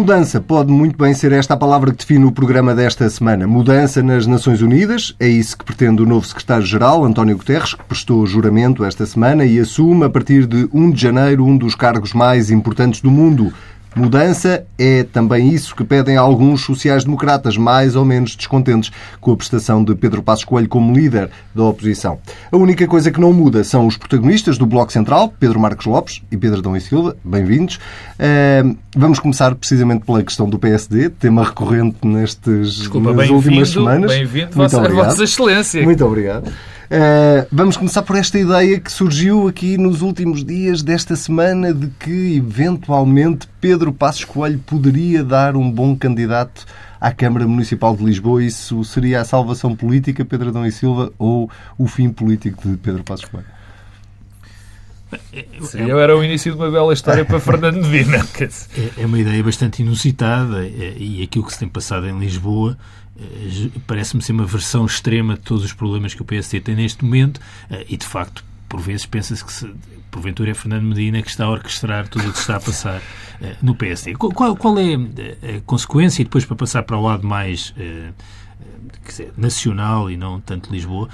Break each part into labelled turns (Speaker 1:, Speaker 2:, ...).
Speaker 1: Mudança pode muito bem ser esta a palavra que define o programa desta semana. Mudança nas Nações Unidas, é isso que pretende o novo secretário-geral, António Guterres, que prestou juramento esta semana e assume, a partir de 1 de janeiro, um dos cargos mais importantes do mundo. Mudança é também isso que pedem alguns sociais-democratas, mais ou menos descontentes com a prestação de Pedro Passos Coelho como líder da oposição. A única coisa que não muda são os protagonistas do Bloco Central, Pedro Marcos Lopes e Pedro Dom e Silva. Bem-vindos. Uh, vamos começar precisamente pela questão do PSD, tema recorrente nestes,
Speaker 2: Desculpa,
Speaker 1: nas últimas semanas.
Speaker 2: Bem-vindo, Vossa, Vossa Excelência.
Speaker 1: Muito obrigado. Uh, vamos começar por esta ideia que surgiu aqui nos últimos dias desta semana de que, eventualmente, Pedro Passos Coelho poderia dar um bom candidato à Câmara Municipal de Lisboa. Isso seria a salvação política, Pedro Adão e Silva, ou o fim político de Pedro Passos Coelho?
Speaker 2: Sim, eu era o início de uma bela história para Fernando Medina.
Speaker 3: É, é uma ideia bastante inusitada é, e aquilo que se tem passado em Lisboa eh, parece-me ser uma versão extrema de todos os problemas que o PSD tem neste momento eh, e, de facto, por vezes pensa-se que, se, porventura, é Fernando Medina que está a orquestrar tudo o que está a passar eh, no PSD. Qual, qual, é a consequência, e depois para passar para o lado mais dizer, nacional e não tanto Lisboa,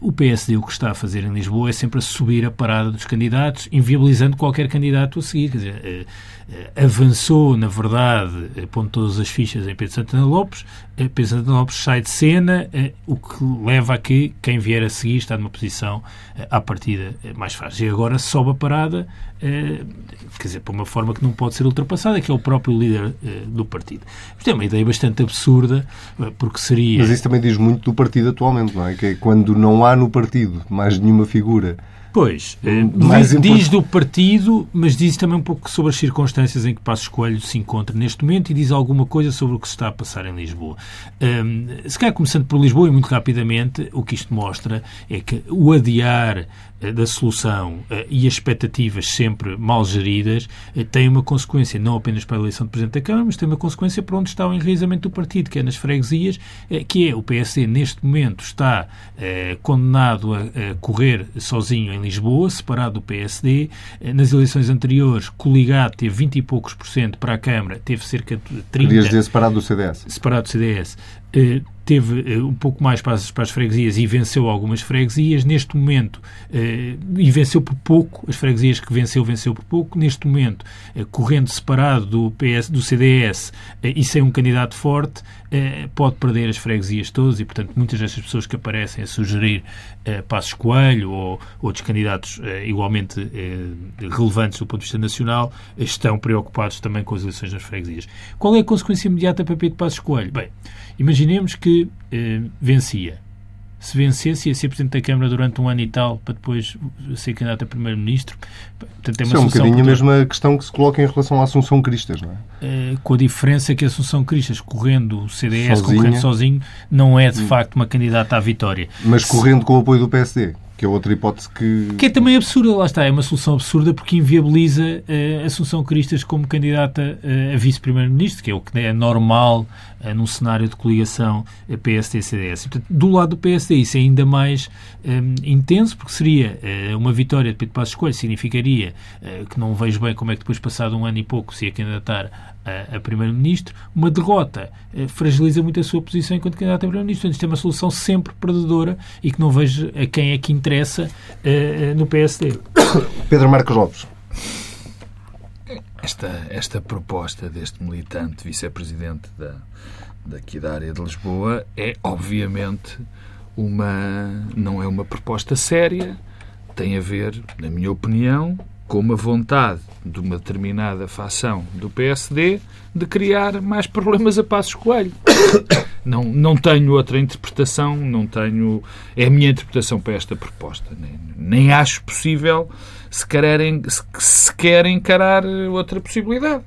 Speaker 3: o PSD o que está a fazer em Lisboa é sempre a subir a parada dos candidatos, inviabilizando qualquer candidato a seguir. Quer dizer, eh, avançou, na verdade, eh, pondo todas as fichas em Pedro Santana Lopes, eh, Pedro Santana Lopes sai de cena, o que leva a que quem vier a seguir está numa posição à partida mais fácil. E agora sobe a parada, quer dizer, por uma forma que não pode ser ultrapassada, que é o próprio líder do partido. Isto é uma ideia bastante absurda, porque seria...
Speaker 1: Mas isso também diz muito do partido atualmente, não é? Que é quando não há no partido mais nenhuma figura
Speaker 3: Pois, eh, mais diz, do partido, mas diz também um pouco sobre as circunstâncias em que Passos Coelho se encontra neste momento e diz alguma coisa sobre o que se está a passar em Lisboa. Um, se calhar começando por Lisboa e muito rapidamente, o que isto mostra é que o adiar eh, da solução eh, e as expectativas sempre mal geridas eh, têm uma consequência não apenas para a eleição de Presidente da Câmara, mas tem uma consequência para onde está o enraizamento do partido, que é nas freguesias, que é o PSD neste momento está condenado a correr sozinho em Lisboa, separado do PSD. Nas eleições anteriores, coligado teve 20 e poucos por cento para a Câmara, teve cerca de 30...
Speaker 1: Querias dizer separado do CDS?
Speaker 3: Separado do CDS teve uh, um pouco mais para as, para as, freguesias e venceu algumas freguesias. Neste momento, uh, e venceu por pouco, as freguesias que venceu, venceu por pouco. Neste momento, correndo separado do, PS, do CDS e sem um candidato forte, pode perder as freguesias todas e, portanto, muitas destas pessoas que aparecem a sugerir Passos Coelho ou outros candidatos igualmente relevantes do ponto de vista nacional estão preocupados também com as eleições nas freguesias. Qual é a consequência imediata para Pedro Passos Coelho? Bem, Imaginemos que eh, vencia. Se vencesse, ia ser Presidente da Câmara durante um ano e tal, para depois ser candidato a Primeiro-Ministro.
Speaker 1: Portanto, é uma Isso é um bocadinho a mesma questão que se coloca em relação à Assunção Cristas, não é?
Speaker 3: Eh, com a diferença que a Assunção Cristas, correndo o CDS, Sozinha. correndo sozinho, não é de hum. facto uma candidata à vitória.
Speaker 1: Mas correndo com o apoio do PSD. Que é outra hipótese que.
Speaker 3: Que é também absurda, lá está. É uma solução absurda porque inviabiliza uh, Assunção Cristas como candidata uh, a vice-primeiro-ministro, que é o que é normal uh, num cenário de coligação uh, PSD-CDS. Do lado do PSD, isso é ainda mais um, intenso, porque seria uma vitória de Pedro Passos Coelho, significaria que não vejo bem como é que depois, passado um ano e pouco, se ia candidatar a, a Primeiro-Ministro. Uma derrota fragiliza muito a sua posição enquanto candidato a Primeiro-Ministro. Portanto, isto é uma solução sempre perdedora e que não vejo a quem é que interessa uh, no PSD.
Speaker 1: Pedro Marcos Lopes.
Speaker 2: Esta, esta proposta deste militante vice-presidente da, daqui da área de Lisboa é, obviamente, uma não é uma proposta séria, tem a ver, na minha opinião, com uma vontade de uma determinada facção do PSD de criar mais problemas a Passos Coelho. Não, não tenho outra interpretação, não tenho. É a minha interpretação para esta proposta. Nem, nem acho possível se querem, se, se querem encarar outra possibilidade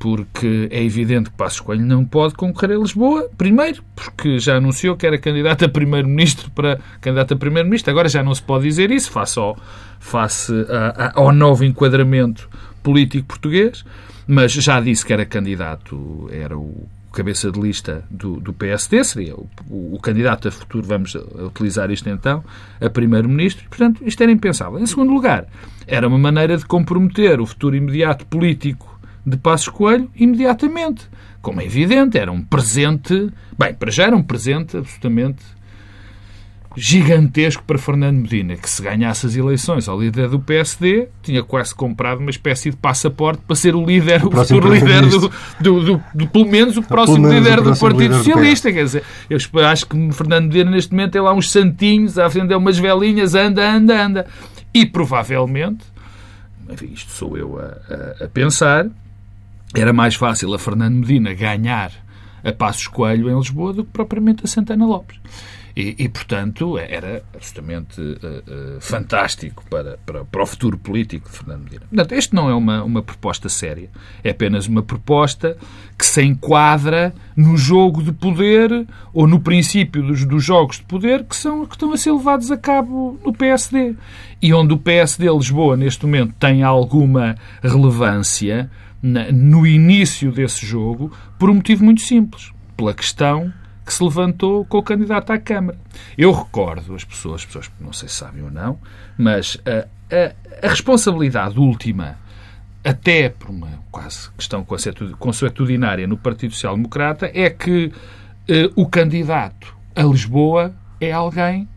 Speaker 2: porque é evidente que Passos Coelho não pode concorrer a Lisboa, primeiro, porque já anunciou que era candidato a primeiro-ministro para candidato a primeiro-ministro, agora já não se pode dizer isso, face ao, face a, a, ao novo enquadramento político português, mas já disse que era candidato, era o cabeça de lista do, do PSD, seria o, o, o, candidato a futuro, vamos utilizar isto então, a primeiro-ministro. Portanto, isto era impensável. Em segundo lugar, era uma maneira de comprometer o futuro imediato político de Passos Coelho imediatamente. Como é evidente, era um presente. Bem, para já era um presente absolutamente gigantesco para Fernando Medina, que se ganhasse as eleições ao líder do PSD, tinha quase comprado uma espécie de passaporte para ser o líder, o, futuro líder do, do, do, do, pelo menos o próximo menos líder o próximo do Partido líder Socialista. Quer dizer, eu acho que Fernando Medina neste momento tem lá uns santinhos a vender umas velinhas, anda, anda, anda. E provavelmente, enfim, isto sou eu a, a, a pensar, era mais fácil a Fernando Medina ganhar a Passos Coelho em Lisboa do que propriamente a Santana Lopes. E, e, portanto, era absolutamente uh, uh, fantástico para, para, para o futuro político de Fernando Medina. Portanto, este não é uma, uma proposta séria. É apenas uma proposta que se enquadra no jogo de poder ou no princípio dos, dos jogos de poder que, são, que estão a ser levados a cabo no PSD. E onde o PSD Lisboa, neste momento, tem alguma relevância na, no início desse jogo por um motivo muito simples. Pela questão que se levantou com o candidato à Câmara. Eu recordo, as pessoas, as pessoas não sei se sabem ou não, mas a, a, a responsabilidade última, até por uma quase questão consuetudinária no Partido Social Democrata, é que eh, o candidato a Lisboa é alguém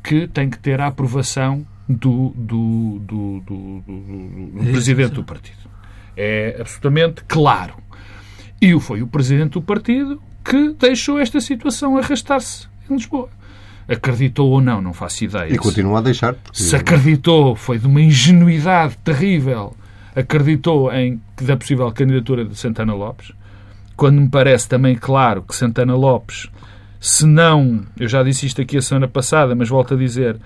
Speaker 2: que tem que ter a aprovação do, do, do, do, presidente do partido. É absolutamente claro. E foi o presidente do partido que deixou esta situação arrastar-se em Lisboa. Acreditou ou não, não faço ideia.
Speaker 1: E continua a deixar.
Speaker 2: Porque... Se acreditou, foi de uma ingenuidade terrível. Acreditou em da possível candidatura de Santana Lopes, quando me parece também claro que Santana Lopes, se não, eu já disse isto aqui a semana passada, mas volto a dizer,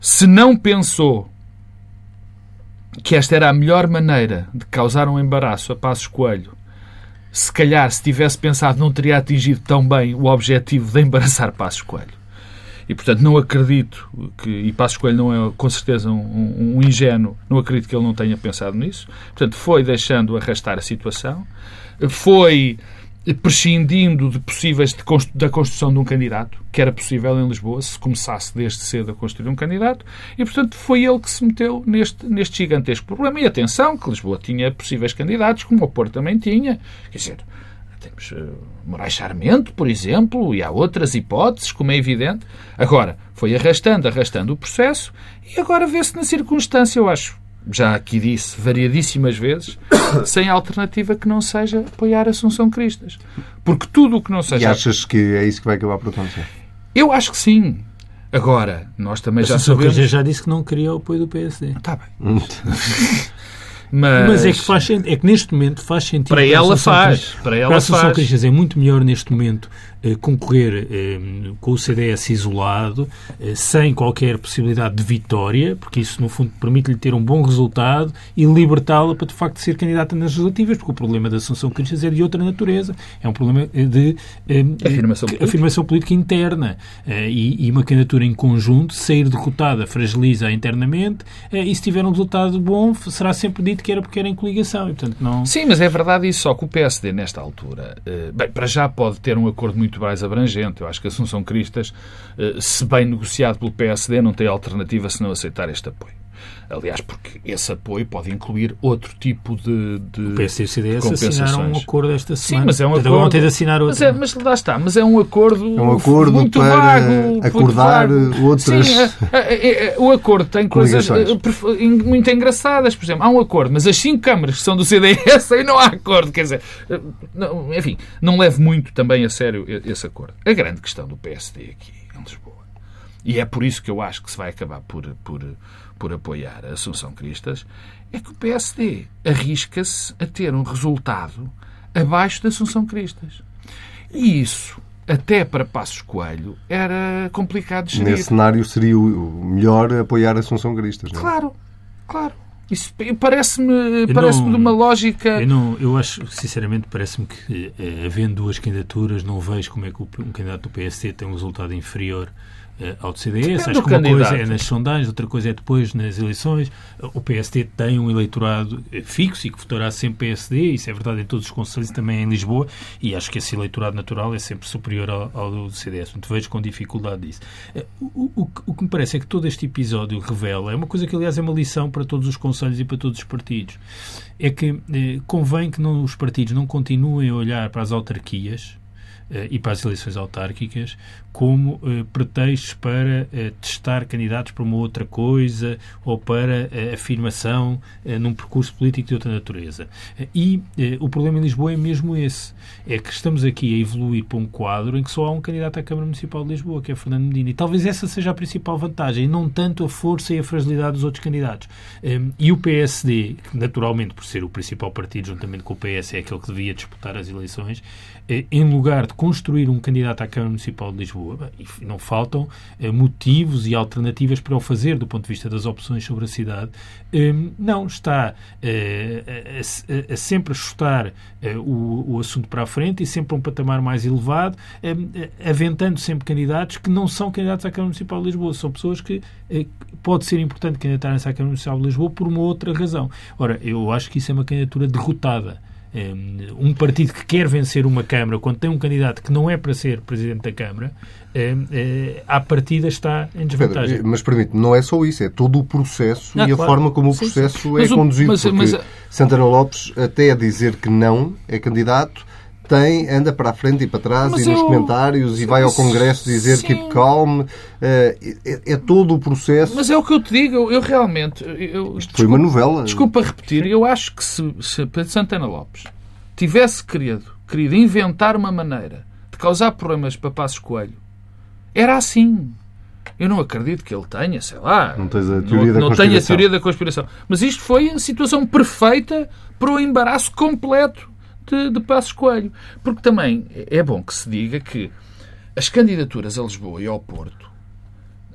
Speaker 2: se não pensou que esta era a melhor maneira de causar um embaraço a Passos Coelho se calhar, se tivesse pensado, não teria atingido tão bem o objetivo de embaraçar Passos Coelho. E, portanto, não acredito que, e Passos Coelho não é com certeza um, um, ingênuo, não acredito que ele não tenha pensado nisso. Portanto, foi deixando arrastar a situação, foi prescindindo de possíveis de, da construção de um candidato, que era possível em Lisboa, se começasse desde cedo a construir um candidato, e, portanto, foi ele que se meteu neste, neste gigantesco problema. E atenção, que Lisboa tinha possíveis candidatos, como o Porto também tinha. Quer dizer, temos uh, Moraes Charmento, por exemplo, e há outras hipóteses, como é evidente. Agora, foi arrastando, arrastando o processo, e agora vê-se na circunstância, eu acho, já aqui disse variadíssimas vezes, sem alternativa que não seja apoiar Assunção Cristas. Porque tudo o que não seja.
Speaker 1: E achas que é isso que vai acabar por acontecer?
Speaker 2: Eu acho que sim. Agora, nós também já sabemos.
Speaker 3: Cristas já disse que não queria o apoio do PSD.
Speaker 2: Está bem.
Speaker 3: Mas... Mas, é que faz é que neste momento faz sentido
Speaker 2: para ela faz para ela
Speaker 3: para a Assunção
Speaker 2: faz.
Speaker 3: Cristas é muito melhor neste momento eh, concorrer eh, com o CDS isolado, eh, sem qualquer possibilidade de vitória, porque isso, no fundo, permite-lhe ter um bom resultado e libertá-la para, de facto, ser candidata nas legislativas, porque o problema da Assunção Cristas é de outra natureza. É um problema de
Speaker 2: afirmação, política.
Speaker 3: afirmação política interna. E, e, uma candidatura em conjunto, sair derrotada, fragiliza internamente, e se tiver um resultado bom, será sempre dito que era porque era em coligação. E, portanto, não...
Speaker 2: Sim, mas é verdade isso, só que o PSD, nesta altura, bem, para já pode ter um acordo muito muito mais abrangente. Eu acho que Assunção Cristas, eh, se bem negociado pelo PSD, não tem alternativa se não aceitar este apoio. Aliás, porque esse apoio pode incluir outro tipo de, de
Speaker 3: O PSD e o CDS assinaram um acordo esta semana.
Speaker 2: Sim, mas é um acordo...
Speaker 3: Ter de assinar outro.
Speaker 2: Mas, é, mas lá está, mas é um acordo,
Speaker 1: é um acordo
Speaker 2: muito
Speaker 1: para
Speaker 2: vago,
Speaker 1: acordar outras...
Speaker 2: Sim, é, é, é, o acordo tem coisas eh, muito engraçadas. Por exemplo, há um acordo, mas as cinco câmaras que são do CDS aí não há acordo. Quer dizer, eh, não, enfim, não leve muito também a sério esse acordo. A grande questão do PSD aqui em Lisboa, e é por isso que eu acho que se vai acabar por... por por apoiar a Assunção Cristas, é que o PSD arrisca-se a ter um resultado abaixo da Assunção Cristas. E isso, até para Passos Coelho, era complicado de gerir.
Speaker 1: Nesse cenário seria o melhor apoiar a Assunção Cristas, não
Speaker 2: é? Claro, claro. Isso parece-me parece, de uma lógica.
Speaker 3: Eu, não, eu acho, sinceramente, parece-me que, eh, havendo duas candidaturas, não vejo como é que um candidato do PSD tem um resultado inferior ao CDS. Acho que uma coisa é nas sondagens, outra coisa é depois nas eleições. O PSD tem um eleitorado fixo e que votará sempre PSD, isso é verdade em todos os conselhos, também em Lisboa, e acho que esse eleitorado natural é sempre superior ao, ao do CDS. Portanto, vejo com dificuldade disso. O, o, o, que me parece é que todo este episódio revela, é uma coisa que, aliás, é uma lição para todos os conselhos e para todos os partidos, é que eh, convém que não, os partidos não continuem a olhar para as autarquias eh, e para as eleições autárquicas como eh, pretextos para eh, testar candidatos para uma outra coisa ou para eh, afirmação eh, num percurso político de outra natureza. E o problema em Lisboa é mesmo esse. É que estamos aqui a evoluir para um quadro em que só há um candidato à Câmara Municipal de Lisboa, que é Fernando Medina. E talvez essa seja a principal vantagem, e não tanto a força e a fragilidade dos outros candidatos. E o PSD, naturalmente, por ser o principal partido, juntamente com o PS, é aquele que devia disputar as eleições, em lugar de construir um candidato à Câmara Municipal de Lisboa, e não faltam eh, motivos e alternativas para o fazer do ponto de vista das opções sobre a cidade, eh, não está eh, a, sempre a chutar o, o, assunto para a frente e sempre a um patamar mais elevado, aventando sempre candidatos que não são candidatos à Câmara Municipal de Lisboa, são pessoas que pode ser importante candidatarem-se à Câmara Municipal de Lisboa por uma outra razão. Ora, eu acho que isso é uma candidatura derrotada um partido que quer vencer uma Câmara, quando tem um candidato que não é para ser Presidente da Câmara, eh, à partida está em desvantagem.
Speaker 1: Pedro, mas permite, não é só isso, é todo o processo ah, e a forma como o processo sim, sim. é mas conduzido. Mas, porque mas, Santana Lopes, até a dizer que não é candidato, tem, anda para a frente e para trás mas e nos eu... comentários e vai ao Congresso dizer que keep calm. É, é, é, todo o processo.
Speaker 2: Mas é o que eu te digo, eu, eu realmente. Eu,
Speaker 1: Isto foi uma novela.
Speaker 2: Desculpa repetir, eu acho que se, se Pedro Santana Lopes tivesse querido, querido inventar uma maneira de causar problemas para Passos Coelho, era assim. Eu não acredito que ele tenha, sei lá.
Speaker 1: Não tens a teoria, não,
Speaker 2: da, não conspiração. a teoria da conspiração. Mas isto foi a situação perfeita para o embaraço completo de, de Passos Coelho. Porque também é bom que se diga que as candidaturas a Lisboa e ao Porto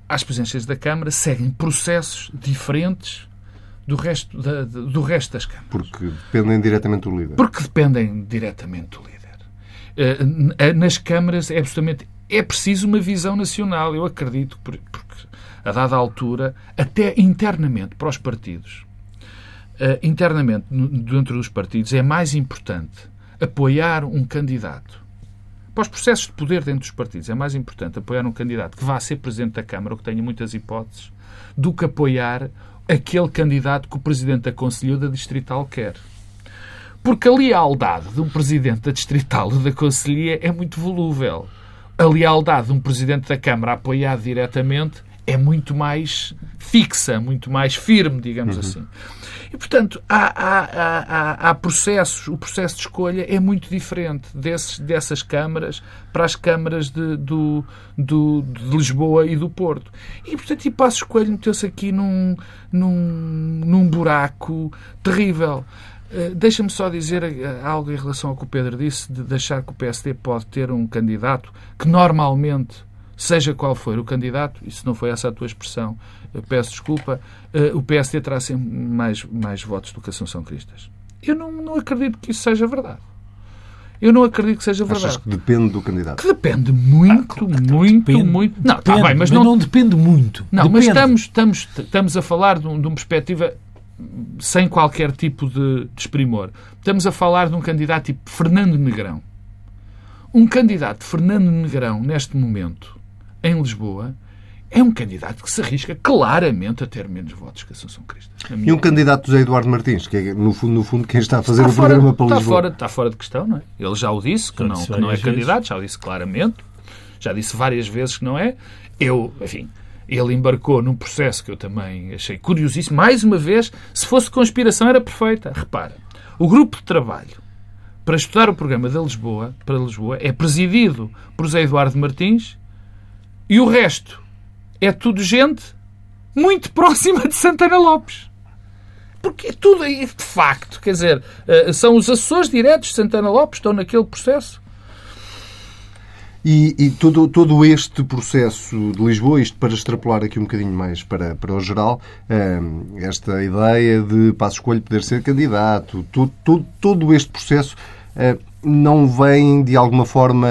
Speaker 2: às presidências da Câmara seguem processos diferentes do resto, da, do resto das câmaras.
Speaker 1: Porque dependem diretamente do líder.
Speaker 2: Porque dependem diretamente do líder. Eh, nas câmaras é absolutamente é preciso uma visão nacional. Eu acredito, porque a dada altura, até internamente para os partidos, internamente dentro dos partidos, é mais importante apoiar um candidato. Para os processos de poder dentro dos partidos, é mais importante apoiar um candidato que vá ser Presidente da Câmara, ou que tenha muitas hipóteses, do que apoiar aquele candidato que o Presidente da Conselho da Distrital quer. Porque a lealdade de um Presidente da Distrital ou da Conselhia é muito volúvel. A lealdade de um Presidente da Câmara apoiado diretamente é muito mais fixa, muito mais firme, digamos uhum. assim. E, portanto, há, há, há, há, processos, o processo de escolha é muito diferente desses, dessas câmaras para as câmaras de, do, do, de Lisboa e do Porto. E, portanto, e Passos Coelho meteu-se aqui num, num, num buraco terrível. Uh, Deixa-me só dizer eh, algo em relação ao que o Pedro disse, de deixar que o PSD pode ter um candidato que normalmente seja qual for o candidato, e se não foi essa a tua expressão, peço desculpa, uh, o PSD terá sempre mais, mais votos do que a Assunção Cristas. Eu não, não acredito que isso seja verdade. Eu não acredito que seja verdade.
Speaker 1: Achas que depende do candidato?
Speaker 2: Que depende muito, ah, muito, depende, muito.
Speaker 3: Não, depende, tá bem, mas, mas não, não, depende muito.
Speaker 2: Não,
Speaker 3: depende.
Speaker 2: mas estamos, estamos, estamos a falar de, um, de uma perspectiva sem qualquer tipo de desprimor. Estamos a falar de um candidato tipo Fernando Negrão. Um candidato Fernando Negrão, neste momento, em Lisboa, é um candidato que se arrisca claramente a ter menos votos que a Assunção Cristo.
Speaker 1: E um candidato José Eduardo Martins, que é, no fundo, no fundo quem está a fazer está o fora, programa para
Speaker 2: está
Speaker 1: Lisboa.
Speaker 2: Fora, está fora de questão, não é? Ele já o disse, que, não, que não é candidato, já o disse claramente, já disse várias vezes que não é. Eu, enfim, ele embarcou num processo que eu também achei curiosíssimo. Mais uma vez, se fosse conspiração era perfeita. Repara, o grupo de trabalho para estudar o programa da Lisboa, para Lisboa é presidido por José Eduardo Martins e o resto é tudo gente muito próxima de Santana Lopes. Porque é tudo aí, de facto, quer dizer, eh, são os assessores diretos de Santana Lopes, estão naquele processo.
Speaker 1: E, e, todo, todo este processo de Lisboa, isto para extrapolar aqui um bocadinho mais para, para o geral, ehm, esta ideia de Passo Escolho poder ser candidato, todo, todo, todo este processo, eh, não vem de alguma forma,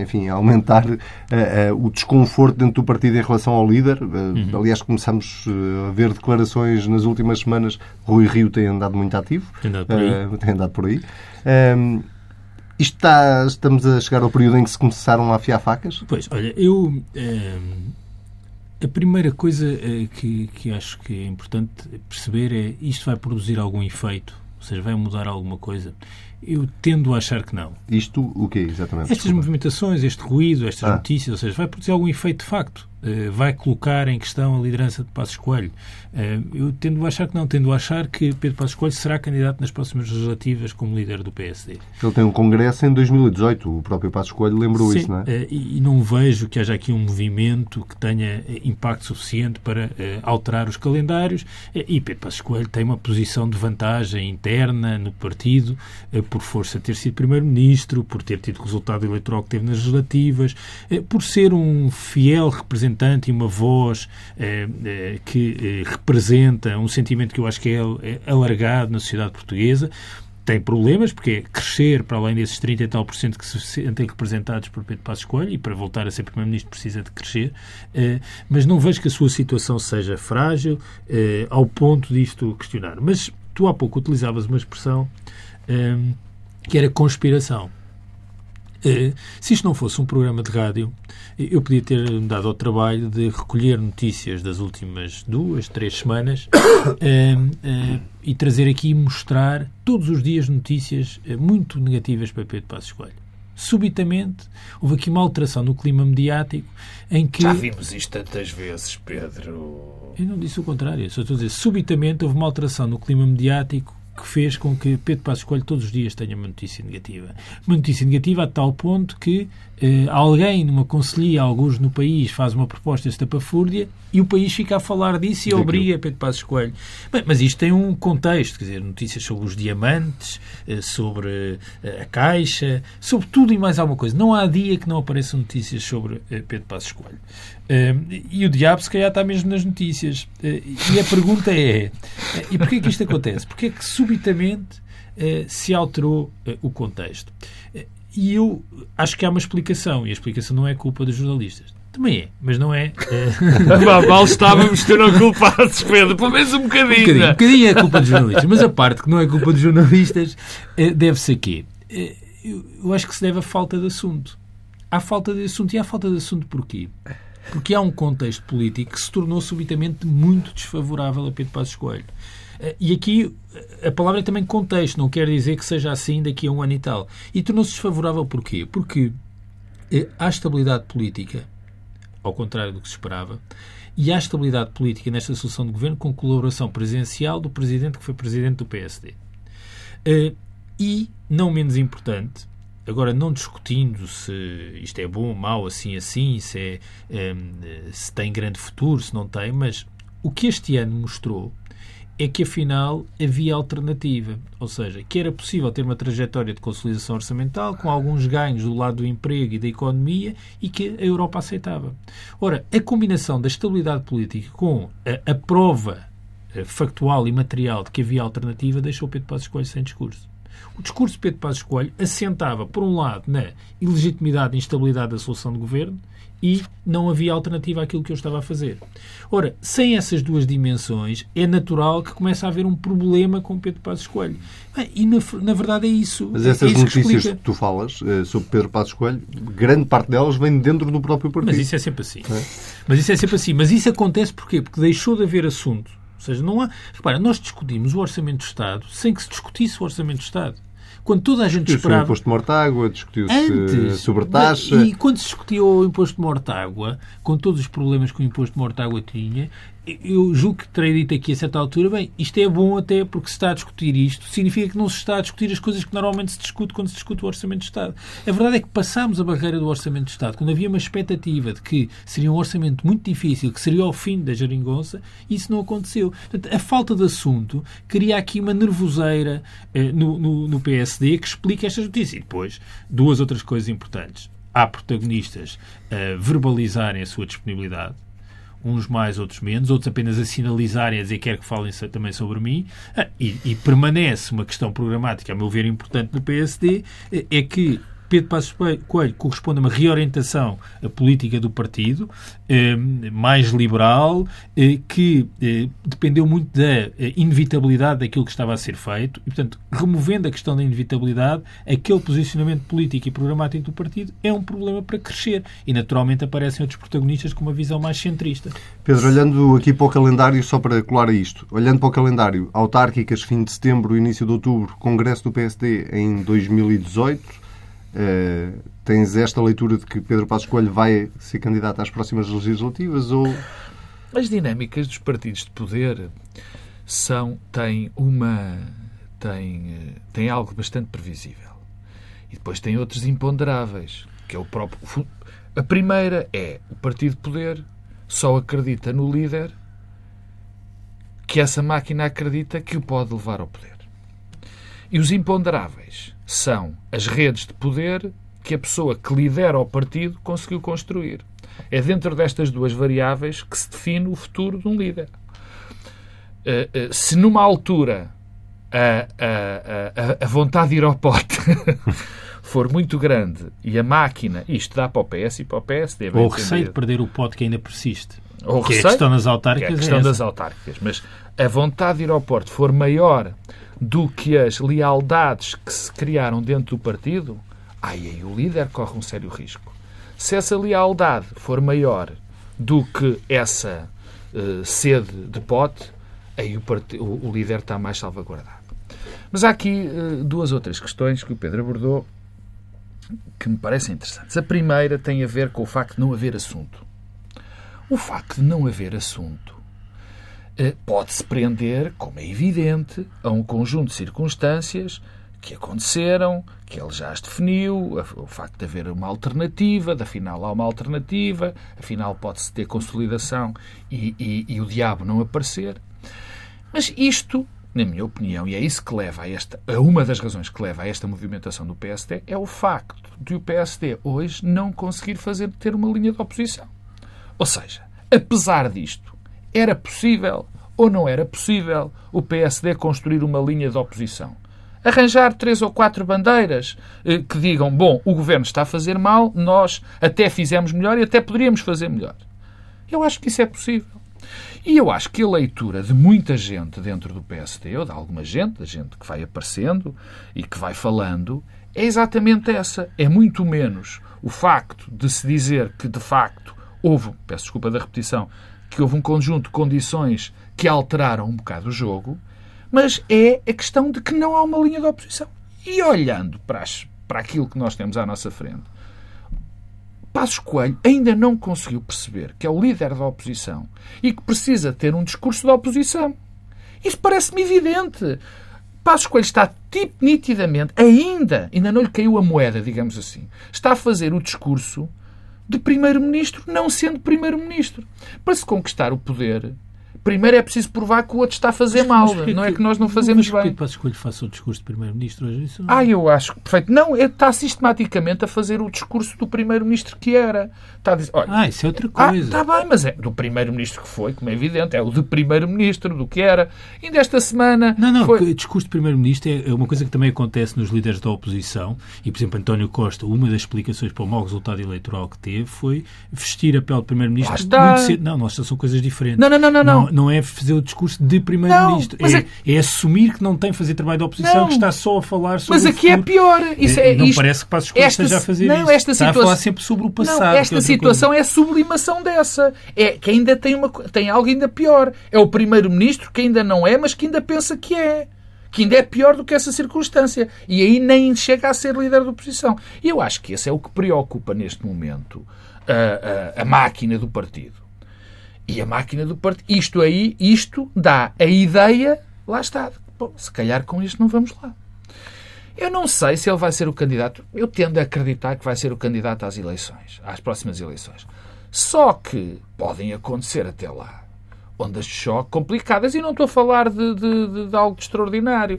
Speaker 1: enfim, aumentar uh, uh, o desconforto dentro do partido em relação ao líder. Uh, uhum. Aliás, começamos a ver declarações nas últimas semanas. Rui Rio tem andado muito ativo.
Speaker 3: Tem andado por aí.
Speaker 1: tem andado por aí. Ehm, isto está, estamos a chegar ao período em que se começaram a afiar facas?
Speaker 3: Pois, olha, eu. Ehm, a primeira coisa que, que acho que é importante perceber é isto vai produzir algum efeito, ou seja, vai mudar alguma coisa. Eu tendo a achar que não.
Speaker 1: Isto o quê, exatamente?
Speaker 3: Estas Desculpa. movimentações, este ruído, estas ah. notícias, ou seja, vai produzir algum efeito de facto. Uh, vai colocar em questão a liderança de Passos Coelho. Uh, eu tendo a achar que não, tendo a achar que Pedro Passos Coelho será candidato nas próximas legislativas como líder do PSD.
Speaker 1: Ele tem um congresso em 2018, o próprio Passos Coelho lembrou
Speaker 3: Sim,
Speaker 1: isso, não é?
Speaker 3: Uh, e, não vejo que haja aqui um movimento que tenha impacto suficiente para alterar os calendários e Pedro Passos Coelho tem uma posição de vantagem interna no partido por força de ter sido Primeiro-Ministro, por ter tido o resultado eleitoral que teve nas legislativas, eh, por ser um fiel representante e uma voz eh, eh, que representa um sentimento que eu acho que é alargado na sociedade portuguesa tem problemas, porque é crescer para além desses 30 e tal por cento que se sentem representados por Pedro Passos Coelho, e para voltar a ser Primeiro-Ministro precisa de crescer, mas não vejo que a sua situação seja frágil ao ponto disto questionar. Mas tu há pouco utilizavas uma expressão que era conspiração. Uh, se isto não fosse um programa de rádio, eu podia ter dado ao trabalho de recolher notícias das últimas duas, três semanas uh, uh, e trazer aqui e mostrar todos os dias notícias muito negativas para Pedro Passos Coelho. Subitamente houve aqui uma alteração no clima mediático em que.
Speaker 2: Já vimos isto tantas vezes, Pedro.
Speaker 3: Eu não disse o contrário, só estou a dizer, subitamente houve uma alteração no clima mediático que fez com que Pedro Passos Coelho todos os dias tenha uma notícia negativa. Uma notícia negativa a tal ponto que eh, alguém numa conselhia, alguns no país, faz uma proposta estapafúrdia e o país fica a falar disso e Daquilo. obriga Pedro Passos Coelho. Bem, mas isto tem um contexto, quer dizer, notícias sobre os diamantes, eh, sobre eh, a Caixa, sobre tudo e mais alguma coisa. Não há dia que não apareçam notícias sobre Pedro Passos Coelho. E o diabo, se calhar, está mesmo nas notícias. E a pergunta é: e porquê que isto acontece? Porquê que subitamente se alterou o contexto? E eu acho que há uma explicação, e a explicação não é culpa dos jornalistas. Também é, mas não é.
Speaker 2: é... Mal estávamos que não culpados, Pedro, pelo menos um bocadinho. Um
Speaker 3: bocadinho, um bocadinho é culpa dos jornalistas, mas a parte que não é culpa dos jornalistas é, deve-se a quê? É, eu acho que se deve à falta de assunto. Há falta de assunto. E há falta de assunto porquê? Porque há um contexto político que se tornou subitamente muito desfavorável a Pedro Passos Coelho. Eh, e aqui a palavra é também contexto, não quer dizer que seja assim daqui a um ano e tal. E tornou-se desfavorável porquê? Porque eh, há estabilidade política, ao contrário do que se esperava, e há estabilidade política nesta solução de governo com colaboração presencial do presidente que foi presidente do PSD. Eh, e, não menos importante, agora não discutindo se isto é bom, mau, assim, assim, se, é, se tem grande futuro, se não tem, mas o que este ano mostrou é que afinal havia alternativa, ou seja, que era possível ter uma trajetória de consolidação orçamental com alguns ganhos do lado do emprego e da economia e que a Europa aceitava. Ora, a combinação da estabilidade política com a, a prova eh, factual e material de que havia alternativa deixou Pedro Passos Coelho sem discurso. O discurso de Pedro Passos Coelho assentava, por um lado, na ilegitimidade e instabilidade da solução de governo e não havia alternativa àquilo que eu estava a fazer. Ora, sem essas duas dimensões, é natural que comece a haver um problema com Pedro Passos Coelho. E, na, na verdade, é isso.
Speaker 1: Mas essas
Speaker 3: é
Speaker 1: notícias que, que, tu falas uh, sobre Pedro Passos Coelho, grande parte delas vem dentro do próprio partido.
Speaker 3: Mas isso é sempre assim. É? Mas isso é sempre assim. Mas isso acontece porquê? Porque deixou de haver assunto. Ou seja, não há... Repara, nós discutimos o Orçamento do Estado sem que se discutisse o Orçamento do Estado quando toda a gente esperava...
Speaker 1: o imposto de mortágua, discutiu-se sobre taxa...
Speaker 3: E quando se discutiu o imposto de mortágua, com todos os problemas que o imposto de mortágua tinha, eu julgo que terei dito aqui a certa altura, bem, isto é bom até porque se está a discutir isto, significa que não se está a discutir as coisas que normalmente se discute quando se discute o Orçamento de Estado. A verdade é que passámos a barreira do Orçamento de Estado, quando havia uma expectativa de que seria um orçamento muito difícil, que seria o fim da geringonça, isso não aconteceu. Portanto, a falta de assunto cria aqui uma nervoseira eh, no, no, no PSD que explica estas notícias. E depois, duas outras coisas importantes. Há protagonistas a verbalizarem a sua disponibilidade, uns mais, outros menos, outros apenas a sinalizarem, a dizer quer que falem também sobre mim, ah, e, e permanece uma questão programática, a meu ver, importante no PSD, é que Pedro Passos Coelho corresponde a uma reorientação política do partido, eh, mais liberal, eh, que eh, dependeu muito da inevitabilidade daquilo que estava a ser feito e, portanto, removendo a questão da inevitabilidade, aquele posicionamento político e programático do partido é um problema para crescer e, naturalmente, aparecem outros protagonistas com uma visão mais centrista.
Speaker 1: Pedro, olhando aqui para o calendário, só para colar a isto, olhando para o calendário, autárquicas, fim de setembro, início de outubro, Congresso do PSD em 2018, Uh, tens esta leitura de que Pedro Passos Coelho vai ser candidato às próximas legislativas ou
Speaker 2: as dinâmicas dos partidos de poder são têm uma têm, têm algo bastante previsível. E depois tem outros imponderáveis que é o próprio a primeira é o partido de poder só acredita no líder que essa máquina acredita que o pode levar ao poder. E os imponderáveis são as redes de poder que a pessoa que lidera o partido conseguiu construir. É dentro destas duas variáveis que se define o futuro de um líder. Eh, eh, se numa altura a, a, a, a vontade de ir ao pote for muito grande e a máquina, isto dá para o PS e para o PSD.
Speaker 3: Ou o receio de perder o pote que ainda persiste. Ou que receio, é a questão das autárquicas.
Speaker 2: Que é a questão
Speaker 3: é
Speaker 2: das autárquicas. Mas a vontade de ir ao porto for maior do que as lealdades que se criaram dentro do partido, aí, aí o líder corre um sério risco. Se essa lealdade for maior do que essa uh, sede de pote, aí o, o, o, líder está mais salvaguardado. Mas há aqui uh, duas outras questões que o Pedro abordou que me parecem interessantes. A primeira tem a ver com o facto de não haver assunto. O facto de não haver assunto pode-se prender, como é evidente, a um conjunto de circunstâncias que aconteceram, que ele já as definiu, o facto de haver uma alternativa, de afinal há uma alternativa, afinal pode-se ter consolidação e, e, e, o diabo não aparecer. Mas isto, na minha opinião, e é isso que leva a esta, a uma das razões que leva a esta movimentação do PSD, é o facto de o PSD hoje não conseguir fazer ter uma linha de oposição. Ou seja, apesar disto, era possível ou não era possível o PSD construir uma linha de oposição? Arranjar três ou quatro bandeiras eh, que digam: bom, o governo está a fazer mal, nós até fizemos melhor e até poderíamos fazer melhor. Eu acho que isso é possível. E eu acho que a leitura de muita gente dentro do PSD, ou de alguma gente, da gente que vai aparecendo e que vai falando, é exatamente essa. É muito menos o facto de se dizer que, de facto, houve, peço desculpa da repetição, que houve um conjunto de condições que alteraram um bocado o jogo, mas é a questão de que não há uma linha de oposição. E olhando para, as, para aquilo que nós temos à nossa frente, Passos Coelho ainda não conseguiu perceber que é o líder da oposição e que precisa ter um discurso da oposição. Isso parece-me evidente. Passos Coelho está tipo, nitidamente, ainda, ainda não lhe caiu a moeda, digamos assim, está a fazer o discurso de primeiro-ministro, não sendo primeiro-ministro. Para se conquistar o poder, primeiro é preciso provar que o outro está a fazer mas, mal. Mas, não é que nós não fazemos
Speaker 3: mas,
Speaker 2: bem.
Speaker 3: Mas escolho faça o discurso de primeiro-ministro hoje? Isso
Speaker 2: não... Ah, eu acho que perfeito. Não, ele está sistematicamente a fazer o discurso do primeiro-ministro que era. Está a dizer, olha,
Speaker 3: ah, isso é outra coisa.
Speaker 2: Ah, está bem, mas é do primeiro-ministro que foi, como é evidente, é o de primeiro-ministro, do que era. E desta semana.
Speaker 3: Não, não,
Speaker 2: foi...
Speaker 3: o discurso de primeiro-ministro é uma coisa que também acontece nos líderes da oposição. E, por exemplo, António Costa, uma das explicações para o mau resultado eleitoral que teve foi vestir a pele de primeiro-ministro muito cedo. Não, não, são coisas diferentes.
Speaker 2: Não, não, não, não. Não,
Speaker 3: não é fazer o discurso de primeiro-ministro. É, é... é, assumir que não tem fazer trabalho de oposição, não. que está só a falar sobre
Speaker 2: Mas aqui
Speaker 3: é
Speaker 2: pior. Isso é,
Speaker 3: não
Speaker 2: isto,
Speaker 3: parece que Passos Coelho esteja a fazer
Speaker 2: não,
Speaker 3: isso.
Speaker 2: Esta
Speaker 3: está
Speaker 2: situação,
Speaker 3: a falar sempre sobre o passado. Não,
Speaker 2: esta situação coisa. é a sublimação dessa. É que ainda tem, uma, tem algo ainda pior. É o primeiro-ministro que ainda não é, mas que ainda pensa que é que ainda é pior do que essa circunstância. E aí nem chega a ser líder da oposição. E eu acho que esse é o que preocupa neste momento a, a, a máquina do partido. E a máquina do partido. Isto aí, isto dá a ideia, lá está. Bom, se calhar com isto não vamos lá. Eu não sei se ele vai ser o candidato. Eu tendo a acreditar que vai ser o candidato às eleições, às próximas eleições. Só que podem acontecer até lá ondas de choque complicadas e não estou a falar de, de, de, algo de extraordinário.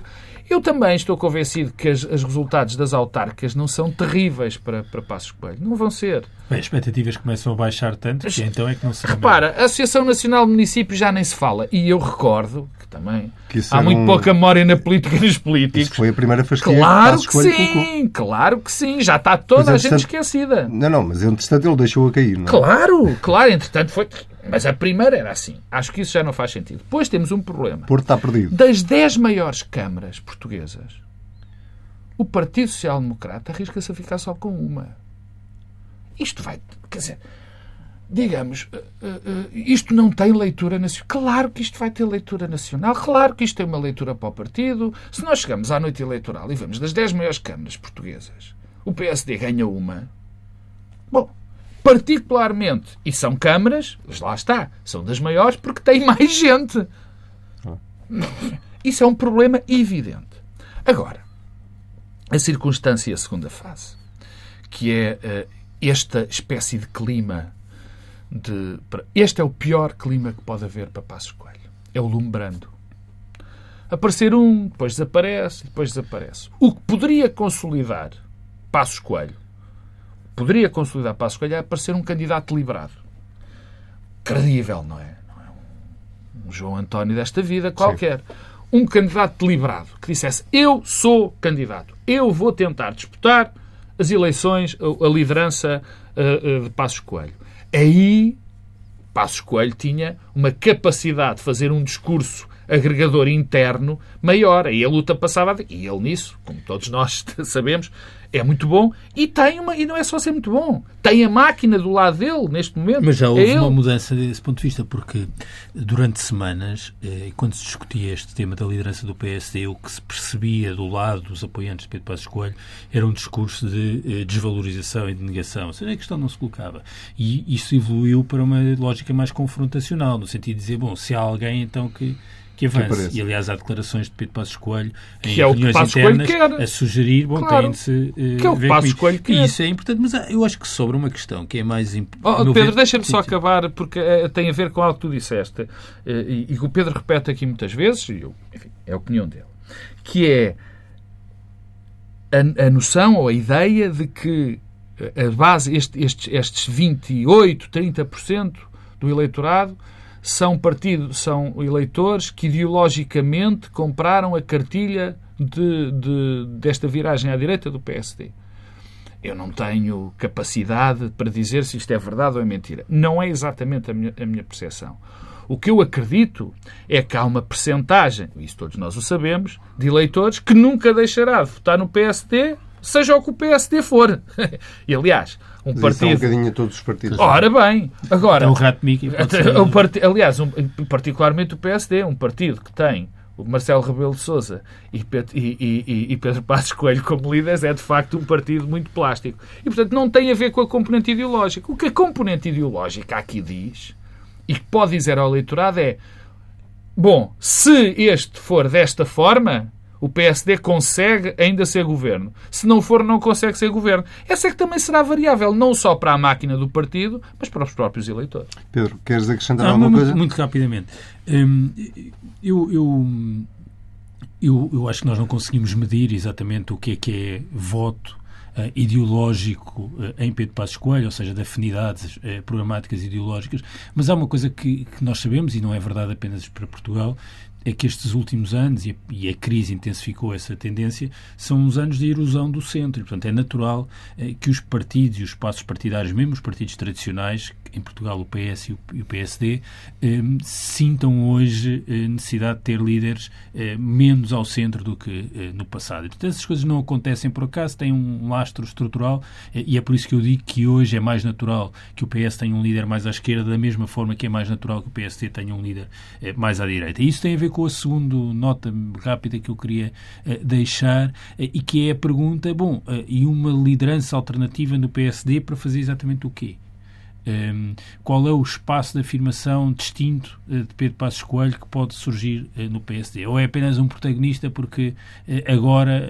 Speaker 2: Eu também estou convencido que os resultados das autárquicas não são terríveis para, para Passos Coelho. Não vão ser.
Speaker 3: Bem, as expectativas começam a baixar tanto que então é que não se
Speaker 2: Repara, a Associação Nacional de Municípios já nem se fala. E eu recordo que também que há muito um... pouca memória na política dos políticos.
Speaker 1: Isso foi a primeira fasquia
Speaker 2: Claro que, que sim, claro que sim. Já está toda mas, a gente esquecida.
Speaker 1: Não, não, mas entretanto ele deixou a cair, não é?
Speaker 2: Claro, claro, entretanto foi... Mas a primeira era assim. Acho que isso já não faz sentido. Depois temos um problema.
Speaker 1: Porto está perdido.
Speaker 2: Das 10 maiores câmaras portuguesas, o Partido Social Democrata arrisca-se a ficar só com uma. Isto vai. Quer dizer, digamos, uh, uh, isto não tem leitura nacional. Claro que isto vai ter leitura nacional, claro que isto tem uma leitura para o partido. Se nós chegamos à noite eleitoral e vemos das 10 maiores câmaras portuguesas, o PSD ganha uma. Bom, particularmente, e são câmaras, lá está, são das maiores porque têm mais gente. Isso é um problema evidente. Agora, a circunstância a segunda fase, que é uh, esta espécie de clima de. Este é o pior clima que pode haver para Passos Coelho. É o lumbrando. Aparecer um, depois desaparece, depois desaparece. O que poderia consolidar Passos Coelho poderia consolidar Passos Coelho é aparecer um candidato liberado. Credível, não é? Não é um, João António desta vida qualquer. Sim. Um candidato deliberado que dissesse eu sou candidato, eu vou tentar disputar as eleições, a, liderança uh, uh, de Passos Coelho. Aí Passos Coelho tinha uma capacidade de fazer um discurso agregador interno maior. Aí a luta passava. E ele nisso, como todos nós sabemos, é muito bom e tem uma e não é só ser muito bom tem a máquina do lado dele neste momento
Speaker 3: mas já houve
Speaker 2: é
Speaker 3: uma mudança desse ponto de vista porque durante semanas eh, quando se discutia este tema da liderança do PSD o que se percebia do lado dos apoiantes de Pedro Passos Coelho era um discurso de eh, desvalorização e de negação ou seja, a questão não se colocava e isso evoluiu para uma lógica mais confrontacional no sentido de dizer bom se há alguém então que que avance. Que e, aliás, há declarações de Pedro Passos Coelho em que é reuniões internas a sugerir, bom, claro. têm-se uh,
Speaker 2: que é o que Passos Coelho quer.
Speaker 3: E isso é importante, mas eu acho que sobra uma questão que é mais importante.
Speaker 2: Oh, Pedro, deixa-me só acabar, porque uh, tem a ver com algo que tu disseste, uh, e, e que o Pedro repete aqui muitas vezes, e eu, enfim, é a opinião dele, que é a, a noção ou a ideia de que a base, este, estes, estes 28, 30% do eleitorado são partidos, são eleitores que ideologicamente compraram a cartilha de, de, desta viragem à direita do PSD. Eu não tenho capacidade para dizer se isto é verdade ou é mentira. Não é exatamente a minha, a minha percepção. O que eu acredito é que há uma percentagem, isso todos nós o sabemos, de eleitores que nunca deixará de votar no PSD, seja o que o PSD for. e, aliás, um Mas partido. É um
Speaker 1: bocadinho a todos os partidos.
Speaker 2: Ora bem, agora.
Speaker 3: É o rato Mickey.
Speaker 2: Um part... Aliás, um, particularmente o PSD, um partido que tem o Marcelo Rebelo de Sousa e, e, e, e, Pedro Passos Coelho como líderes é de facto um partido muito plástico. E, portanto, não tem a ver com a componente ideológica. O que a componente ideológica aqui diz, e que pode dizer ao eleitorado, é: bom, se este for desta forma, o PSD consegue ainda ser governo. Se não for, não consegue ser governo. Essa é que também será variável, não só para a máquina do partido, mas para os próprios eleitores.
Speaker 1: Pedro, queres acrescentar não, alguma
Speaker 3: muito,
Speaker 1: coisa?
Speaker 3: Muito rapidamente. Hum, eu, eu, eu, eu acho que nós não conseguimos medir exatamente o que é que é voto Uh, ideológico uh, em Pedro Passos Coelho, ou seja, de afinidades uh, programáticas ideológicas, mas há uma coisa que, que, nós sabemos, e não é verdade apenas para Portugal, é que estes últimos anos, e a, crise intensificou essa tendência, são uns anos de erosão do centro. E, portanto, é natural eh, que os partidos e os espaços partidários, mesmo os partidos tradicionais, em Portugal o PS e o, PSD, eh, sintam hoje eh, necessidade de ter líderes eh, menos ao centro do que eh, no passado. E, portanto, essas coisas não acontecem por acaso, têm um lastro estrutural e é por isso que eu digo que hoje é mais natural que o PS tenha um líder mais à esquerda, da mesma forma que é mais natural que o PSD tenha um líder mais à direita. E isso tem a ver com a segunda nota rápida que eu queria deixar e que é a pergunta, bom, e uma liderança alternativa no PSD para fazer exatamente o quê? Um, qual é o espaço de afirmação distinto uh, de Pedro Passos Coelho que pode surgir uh, no PSD? Ou é apenas um protagonista porque uh, agora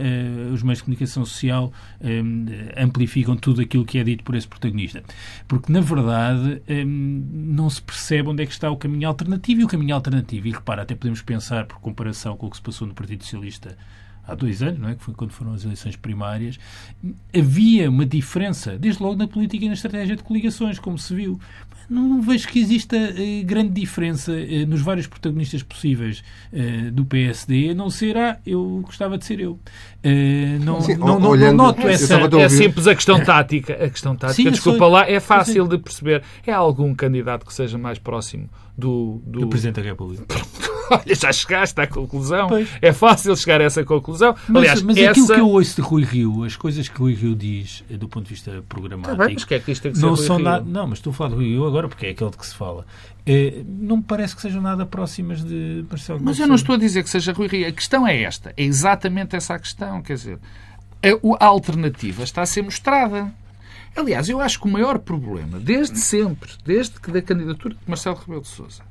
Speaker 3: os meios de comunicação social um, amplificam tudo aquilo que é dito por esse protagonista? Porque, na verdade, um, não se percebe onde é que está o caminho alternativo. E o caminho alternativo, e repara, até podemos pensar, por comparação com o que se passou no Partido Socialista há dois anos, não é? que foi quando foram as eleições primárias, havia uma diferença, desde logo na política e na estratégia de coligações, como se viu. Não, não vejo que exista eh, grande diferença eh, nos vários protagonistas possíveis eh, do PSD, a não ser, ah, eu gostava de ser eu. Eh, não,
Speaker 1: Sim,
Speaker 3: não, não,
Speaker 1: olhando-
Speaker 3: não noto essa...
Speaker 2: É simples a questão tática. A questão tática,
Speaker 3: Sim,
Speaker 2: desculpa
Speaker 3: sou-
Speaker 2: lá, é fácil de perceber. É algum candidato que seja mais próximo do... do...
Speaker 3: do Presidente da República.
Speaker 2: Olha, já chegaste à conclusão.
Speaker 3: Pois.
Speaker 2: É fácil chegar a essa conclusão.
Speaker 3: Mas,
Speaker 2: Aliás,
Speaker 3: mas
Speaker 2: essa...
Speaker 3: aquilo que eu ouço de Rui Rio, as coisas que Rui Rio diz eh, do ponto de vista programático,
Speaker 2: Tá bem, mas que é que isto tem que
Speaker 3: não são nada. Não, mas estou a falar de Rui Rio agora porque é aquele de que se fala. Eh, não me parece que sejam nada próximas de Marcelo
Speaker 2: Mas eu não estou a dizer que seja Rui Rio. A questão é esta. É exatamente essa a questão. Quer dizer, a, a alternativa está a ser mostrada. Aliás, eu acho que o maior problema, desde sempre, desde que da candidatura de Marcelo Rebelo de Sousa,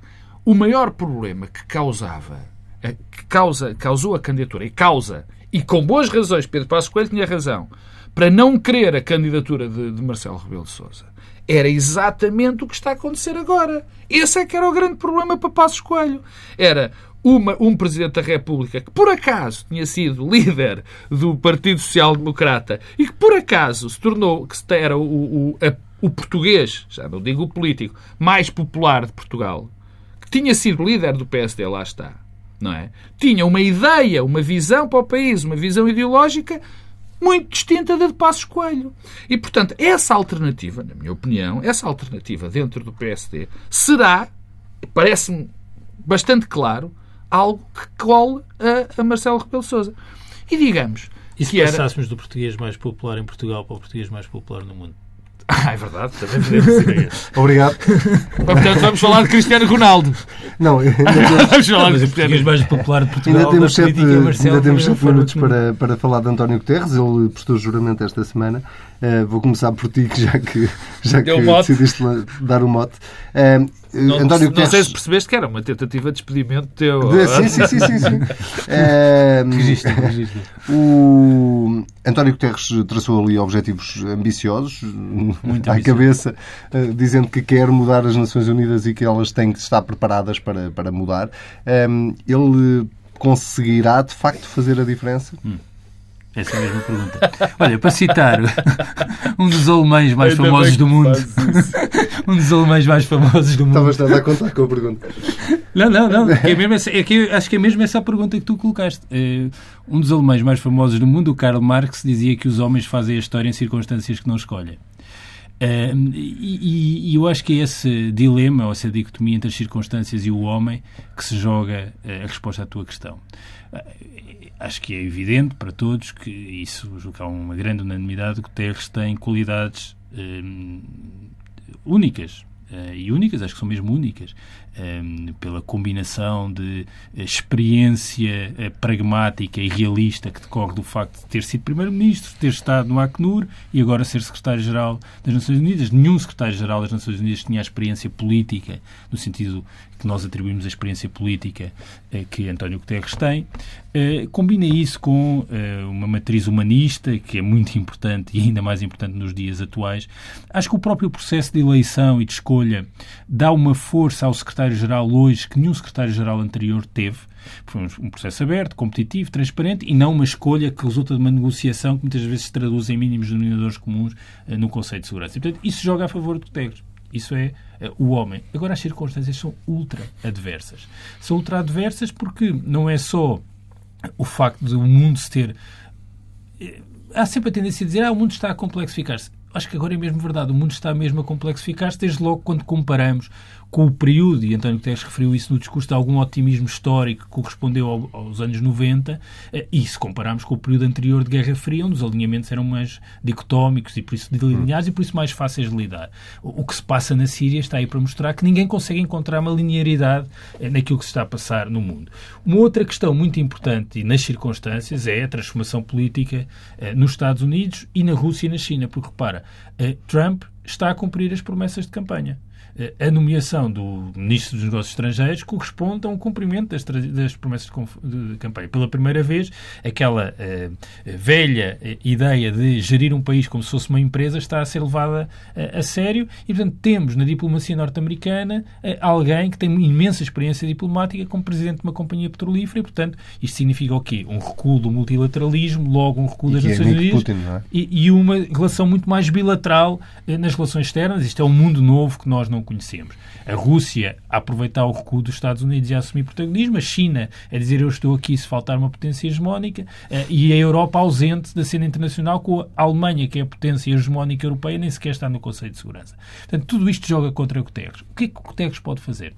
Speaker 2: o maior problema que causava, eh, que causa, causou a candidatura e causa, e com boas razões, Pedro Passos Coelho tinha razão, para não querer a candidatura de, de Marcelo Rebelo de Sousa, era exatamente o que está a acontecer agora. Esse é que era o grande problema para Passos Coelho. Era uma- um Presidente da República que, por acaso, tinha sido líder do Partido Social Democrata e que, por acaso, se tornou, que era o, o, a- o português, já não digo o político, mais popular de Portugal, tinha sido líder do PSD, lá está, não é? Tinha uma ideia, uma visão para o país, uma visão ideológica muito distinta da de Passos Coelho. E, portanto, essa alternativa, na minha opinião, essa alternativa dentro do PSD será, parece-me bastante claro, algo que cole a, a Marcelo Rebelo Sousa. E digamos
Speaker 3: E se
Speaker 2: que era...
Speaker 3: passássemos do português mais popular em Portugal para o português mais popular no mundo?
Speaker 2: Ah, é verdade, também podemos dizer isso.
Speaker 1: Obrigado.
Speaker 2: Portanto, vamos falar de Cristiano Ronaldo.
Speaker 1: Não, ainda temos,
Speaker 2: Vamos falar de
Speaker 3: português
Speaker 2: Cristiano
Speaker 3: mais popular de Portugal
Speaker 1: ainda temos sete,
Speaker 3: é
Speaker 1: ainda temos sete minutos para, para falar de António Guterres. Ele prestou juramento esta semana. Eh, vou começar por ti, já que, já que
Speaker 2: Deu o mote.
Speaker 1: decidiste dar o mote. Eh,
Speaker 2: Não,
Speaker 1: António
Speaker 2: não sei se percebeste que era uma tentativa de despedimento teu.
Speaker 1: De- sim, sim, sim, sim. sim. Eh,
Speaker 3: Registro, registro.
Speaker 1: O António Guterres traçou ali objetivos ambiciosos,
Speaker 3: Muito
Speaker 1: à
Speaker 3: ambiciosos.
Speaker 1: cabeça, eh, dizendo que quer mudar as Nações Unidas e que elas têm que estar preparadas para, para mudar. Ele conseguirá, de facto, fazer a diferença?
Speaker 3: Essa é a mesma pergunta. Olha, para citar um dos alemães mais
Speaker 2: Ainda
Speaker 3: famosos do mundo. um dos alemães mais famosos do mundo.
Speaker 1: Estavas a contar com a pergunta.
Speaker 3: Não, não, não. É mesmo essa- é que eu acho que é mesmo essa a pergunta que tu colocaste. Eh, um dos alemães mais famosos do mundo, o Karl Marx, dizia que os homens fazem a história em circunstâncias que não escolhem. E, e- eu acho que é esse dilema, ou essa dicotomia entre as circunstâncias e o homem, que se joga eh, a resposta à tua questão. Eh, Acho que é evidente para todos que isso, julgo que há uma grande unanimidade, que Guterres tem qualidades únicas. Eh, e únicas, acho que são mesmo únicas, eh, pela combinação de experiência eh, pragmática e realista que decorre do facto de ter sido Primeiro-Ministro, ter estado no Acnur e agora ser Secretário-Geral das Nações Unidas. Nenhum Secretário-Geral das Nações Unidas tinha a experiência política, no sentido que nós atribuímos a experiência política eh, que António Guterres tem. Eh, combina isso com eh, uma matriz humanista, que é muito importante e ainda mais importante nos dias atuais. Acho que o próprio processo de eleição e de escolha dá uma força ao secretário-geral hoje que nenhum secretário-geral anterior teve. Foi um- processo aberto, competitivo, transparente e não uma escolha que resulta de uma negociação que muitas vezes se traduz em mínimos denominadores comuns no conceito de segurança. E, portanto, isso joga a favor de Guterres. Isso é eh, o homem. Agora, as circunstâncias são ultra adversas. São ultra adversas porque não é só o facto de o mundo se ter. eh, Há sempre a tendência a dizer ah, o mundo está a complexificar-se. Acho que agora é mesmo verdade. O mundo está mesmo a complexificar-se, desde logo quando comparamos com o período, e António Guterres referiu isso no discurso, de algum otimismo histórico que correspondeu ao- aos anos 90, eh, e se compararmos com o período anterior de Guerra Fria, onde os alinhamentos eram mais dicotómicos e por isso delineados e por isso mais fáceis de lidar. O o que se passa na Síria está aí para mostrar que ninguém consegue encontrar uma linearidade eh, naquilo que se está a passar no mundo. Uma outra questão muito importante e nas circunstâncias é a transformação política eh, nos Estados Unidos e na Rússia e na China, porque repara, Trump está a cumprir as promessas de campanha a nomeação do Ministro dos Negócios Estrangeiros corresponde a um cumprimento das, das promessas de, de, campanha. Pela primeira vez, aquela uh, velha uh, ideia de gerir um país como se fosse uma empresa está a ser levada uh, a sério e, portanto, temos na diplomacia norte-americana alguém que tem uma imensa experiência diplomática como presidente de uma companhia petrolífera e, portanto, isto significa o quê? Um recuo do multilateralismo, logo um recuo das é Nações Unidas é? e, e, uma relação muito mais bilateral nas relações externas. Isto é um mundo novo que nós não conhecemos. A Rússia a aproveitar o recuo dos Estados Unidos e a assumir protagonismo, a China a dizer eu estou aqui se faltar uma potência hegemónica eh, e a Europa ausente da cena internacional com a Alemanha, que é a potência hegemónica europeia, nem sequer está no Conselho de Segurança. Portanto, tudo isto joga contra Guterres. O que é que Guterres pode fazer?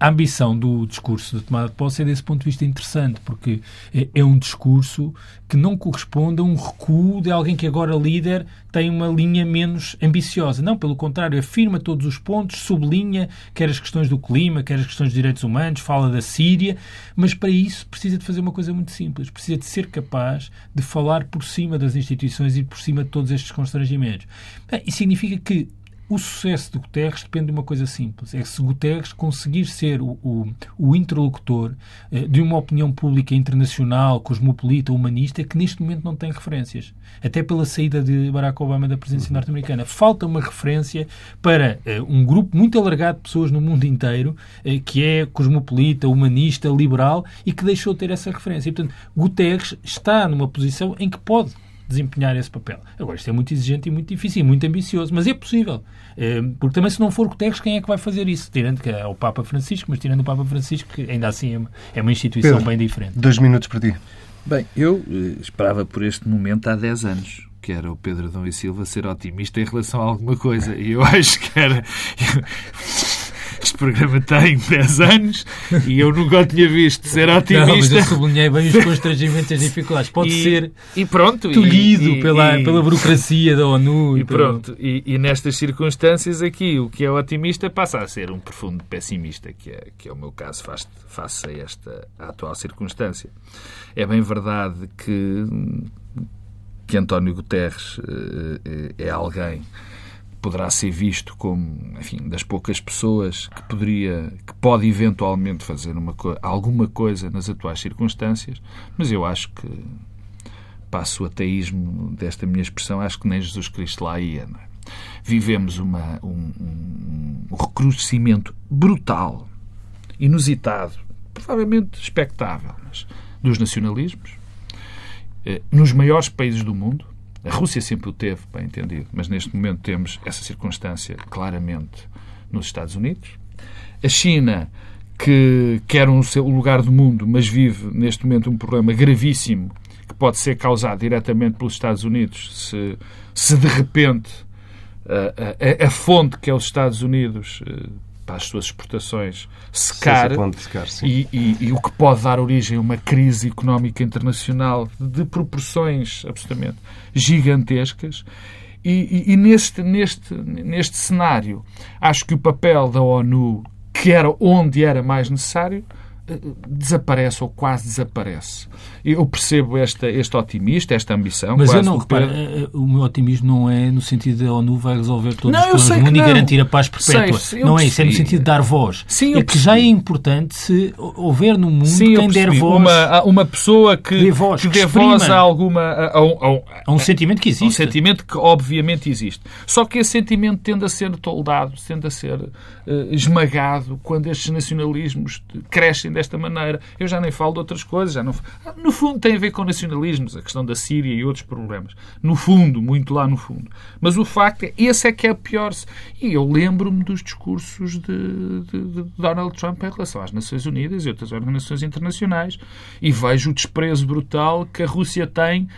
Speaker 3: A ambição do discurso de tomada de posse é, desse ponto de vista, interessante, porque é, é, um discurso que não corresponde a um recuo de alguém que agora líder tem uma linha menos ambiciosa. Não, pelo contrário, afirma todos os pontos, sublinha quer as questões do clima, quer as questões dos direitos humanos, fala da Síria, mas para isso precisa de fazer uma coisa muito simples, precisa de ser capaz de falar por cima das instituições e por cima de todos estes constrangimentos. Bem, isso significa que o sucesso de Guterres depende de uma coisa simples: é que se Guterres conseguir ser o, o, o interlocutor eh, de uma opinião pública internacional, cosmopolita, humanista, que neste momento não tem referências. Até pela saída de Barack Obama da presidência uhum. norte-americana. Falta uma referência para eh, um grupo muito alargado de pessoas no mundo inteiro eh, que é cosmopolita, humanista, liberal e que deixou de ter essa referência. E, portanto, Guterres está numa posição em que pode desempenhar esse papel. Agora, isto é muito exigente e muito difícil e muito ambicioso, mas é possível. É, porque também, se não for Guterres, quem é que vai fazer isso? Tirando que é o Papa Francisco, mas tirando o Papa Francisco, que ainda assim é uma, é instituição
Speaker 1: Pedro,
Speaker 3: bem diferente.
Speaker 1: Dois minutos para ti.
Speaker 2: Bem, eu eh, esperava por este momento há 10 anos que era o Pedro Dom e Silva ser otimista em relação a alguma coisa. E eu acho que era. Este programa tem 10 anos e eu nunca o tinha visto ser otimista. Não, mas
Speaker 3: eu sublinhei bem os constrangimentos e as dificuldades. Pode
Speaker 2: e,
Speaker 3: ser
Speaker 2: e pronto,
Speaker 3: tolhido e, pela, e, pela burocracia da ONU.
Speaker 2: E, pronto. E, e, nestas circunstâncias aqui, o que é otimista passa a ser um profundo pessimista, que é, que é o meu caso face, face a esta a atual circunstância. É bem verdade que, que António Guterres é, é alguém poderá ser visto como, enfim, das poucas pessoas que poderia, que pode eventualmente fazer uma, alguma coisa nas atuais circunstâncias, mas eu acho que passo o ateísmo desta minha expressão, acho que nem Jesus Cristo lá ia. É? Vivemos uma, um, um, um recrudescimento brutal, inusitado, provavelmente expectável, mas, dos nacionalismos, eh, nos maiores países do mundo, a Rússia sempre o teve, bem entendido, mas neste momento temos essa circunstância claramente nos Estados Unidos. A China, que quer um lugar do mundo, mas vive neste momento um problema gravíssimo que pode ser causado diretamente pelos Estados Unidos se, se de repente a, a, a fonte que é os Estados Unidos eh, para as suas exportações secar, secar e, e, e, o que pode dar origem a uma crise económica internacional de proporções absolutamente gigantescas. E, e, neste, neste, neste cenário, acho que o papel da ONU, que era onde era mais necessário, desaparece ou quase desaparece. Eu percebo esta, este otimista, esta ambição.
Speaker 3: Mas eu não, repara, eh, eh, o meu otimismo não é no sentido de a ONU vai resolver todos não, os problemas do mundo e garantir a paz perpétua. Sei, não é isso, é no sentido de dar voz. Sim, é que já é importante se houver no mundo Sim, quem der voz.
Speaker 2: Uma, uma pessoa que dê voz, que dê voz a alguma. A, a,
Speaker 3: a, a, um sentimento que existe.
Speaker 2: Um sentimento que obviamente existe. Só que esse sentimento tende a ser toldado, tende a ser uh, esmagado quando estes nacionalismos crescem desta maneira. Eu já nem falo de outras coisas. Já não... No fundo, tem a ver com nacionalismos, a questão da Síria e outros problemas. No fundo, muito lá no fundo. Mas o facto é, esse é que é o pior. E eu lembro-me dos discursos de, de, de, Donald Trump em relação às Nações Unidas e outras organizações internacionais e vejo o desprezo brutal que a Rússia tem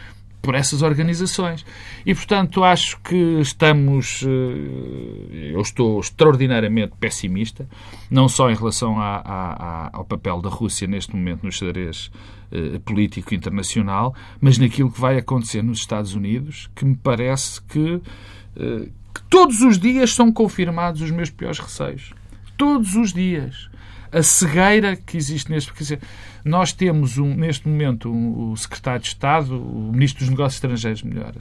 Speaker 2: por essas organizações. E, portanto, acho que estamos. Eh, eu estou extraordinariamente pessimista, não só em relação ao papel da Rússia neste momento no xadrez eh, político internacional, mas naquilo que vai acontecer nos Estados Unidos, que me parece que, eh, que todos os dias são confirmados os meus piores receios. Todos os dias a cegueira que existe neste. Quer dizer, nós temos um, neste momento um, o secretário de Estado, o ministro dos Negócios Estrangeiros, melhor,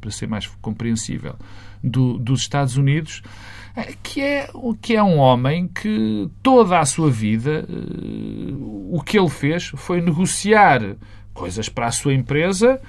Speaker 2: para ser mais compreensível, do, dos Estados Unidos, eh, que é, que é um homem que toda a sua vida o que ele fez foi negociar coisas para a sua empresa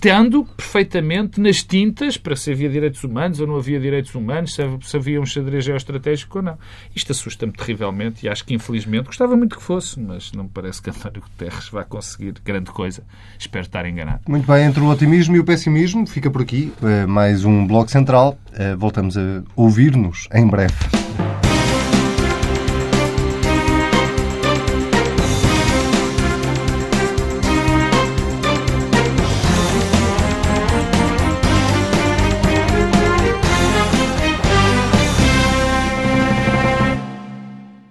Speaker 2: tendo perfeitamente nas tintas para se havia direitos humanos ou não havia direitos humanos, se havia um xadrez geoestratégico ou não. Isto assusta-me terrivelmente e acho que, infelizmente, gostava muito que fosse, mas não me parece que António Guterres vá conseguir grande coisa. Espero estar enganado.
Speaker 1: Muito bem, entre o otimismo e o pessimismo, fica por aqui eh, mais um Bloco Central. Eh, voltamos a ouvir-nos em breve.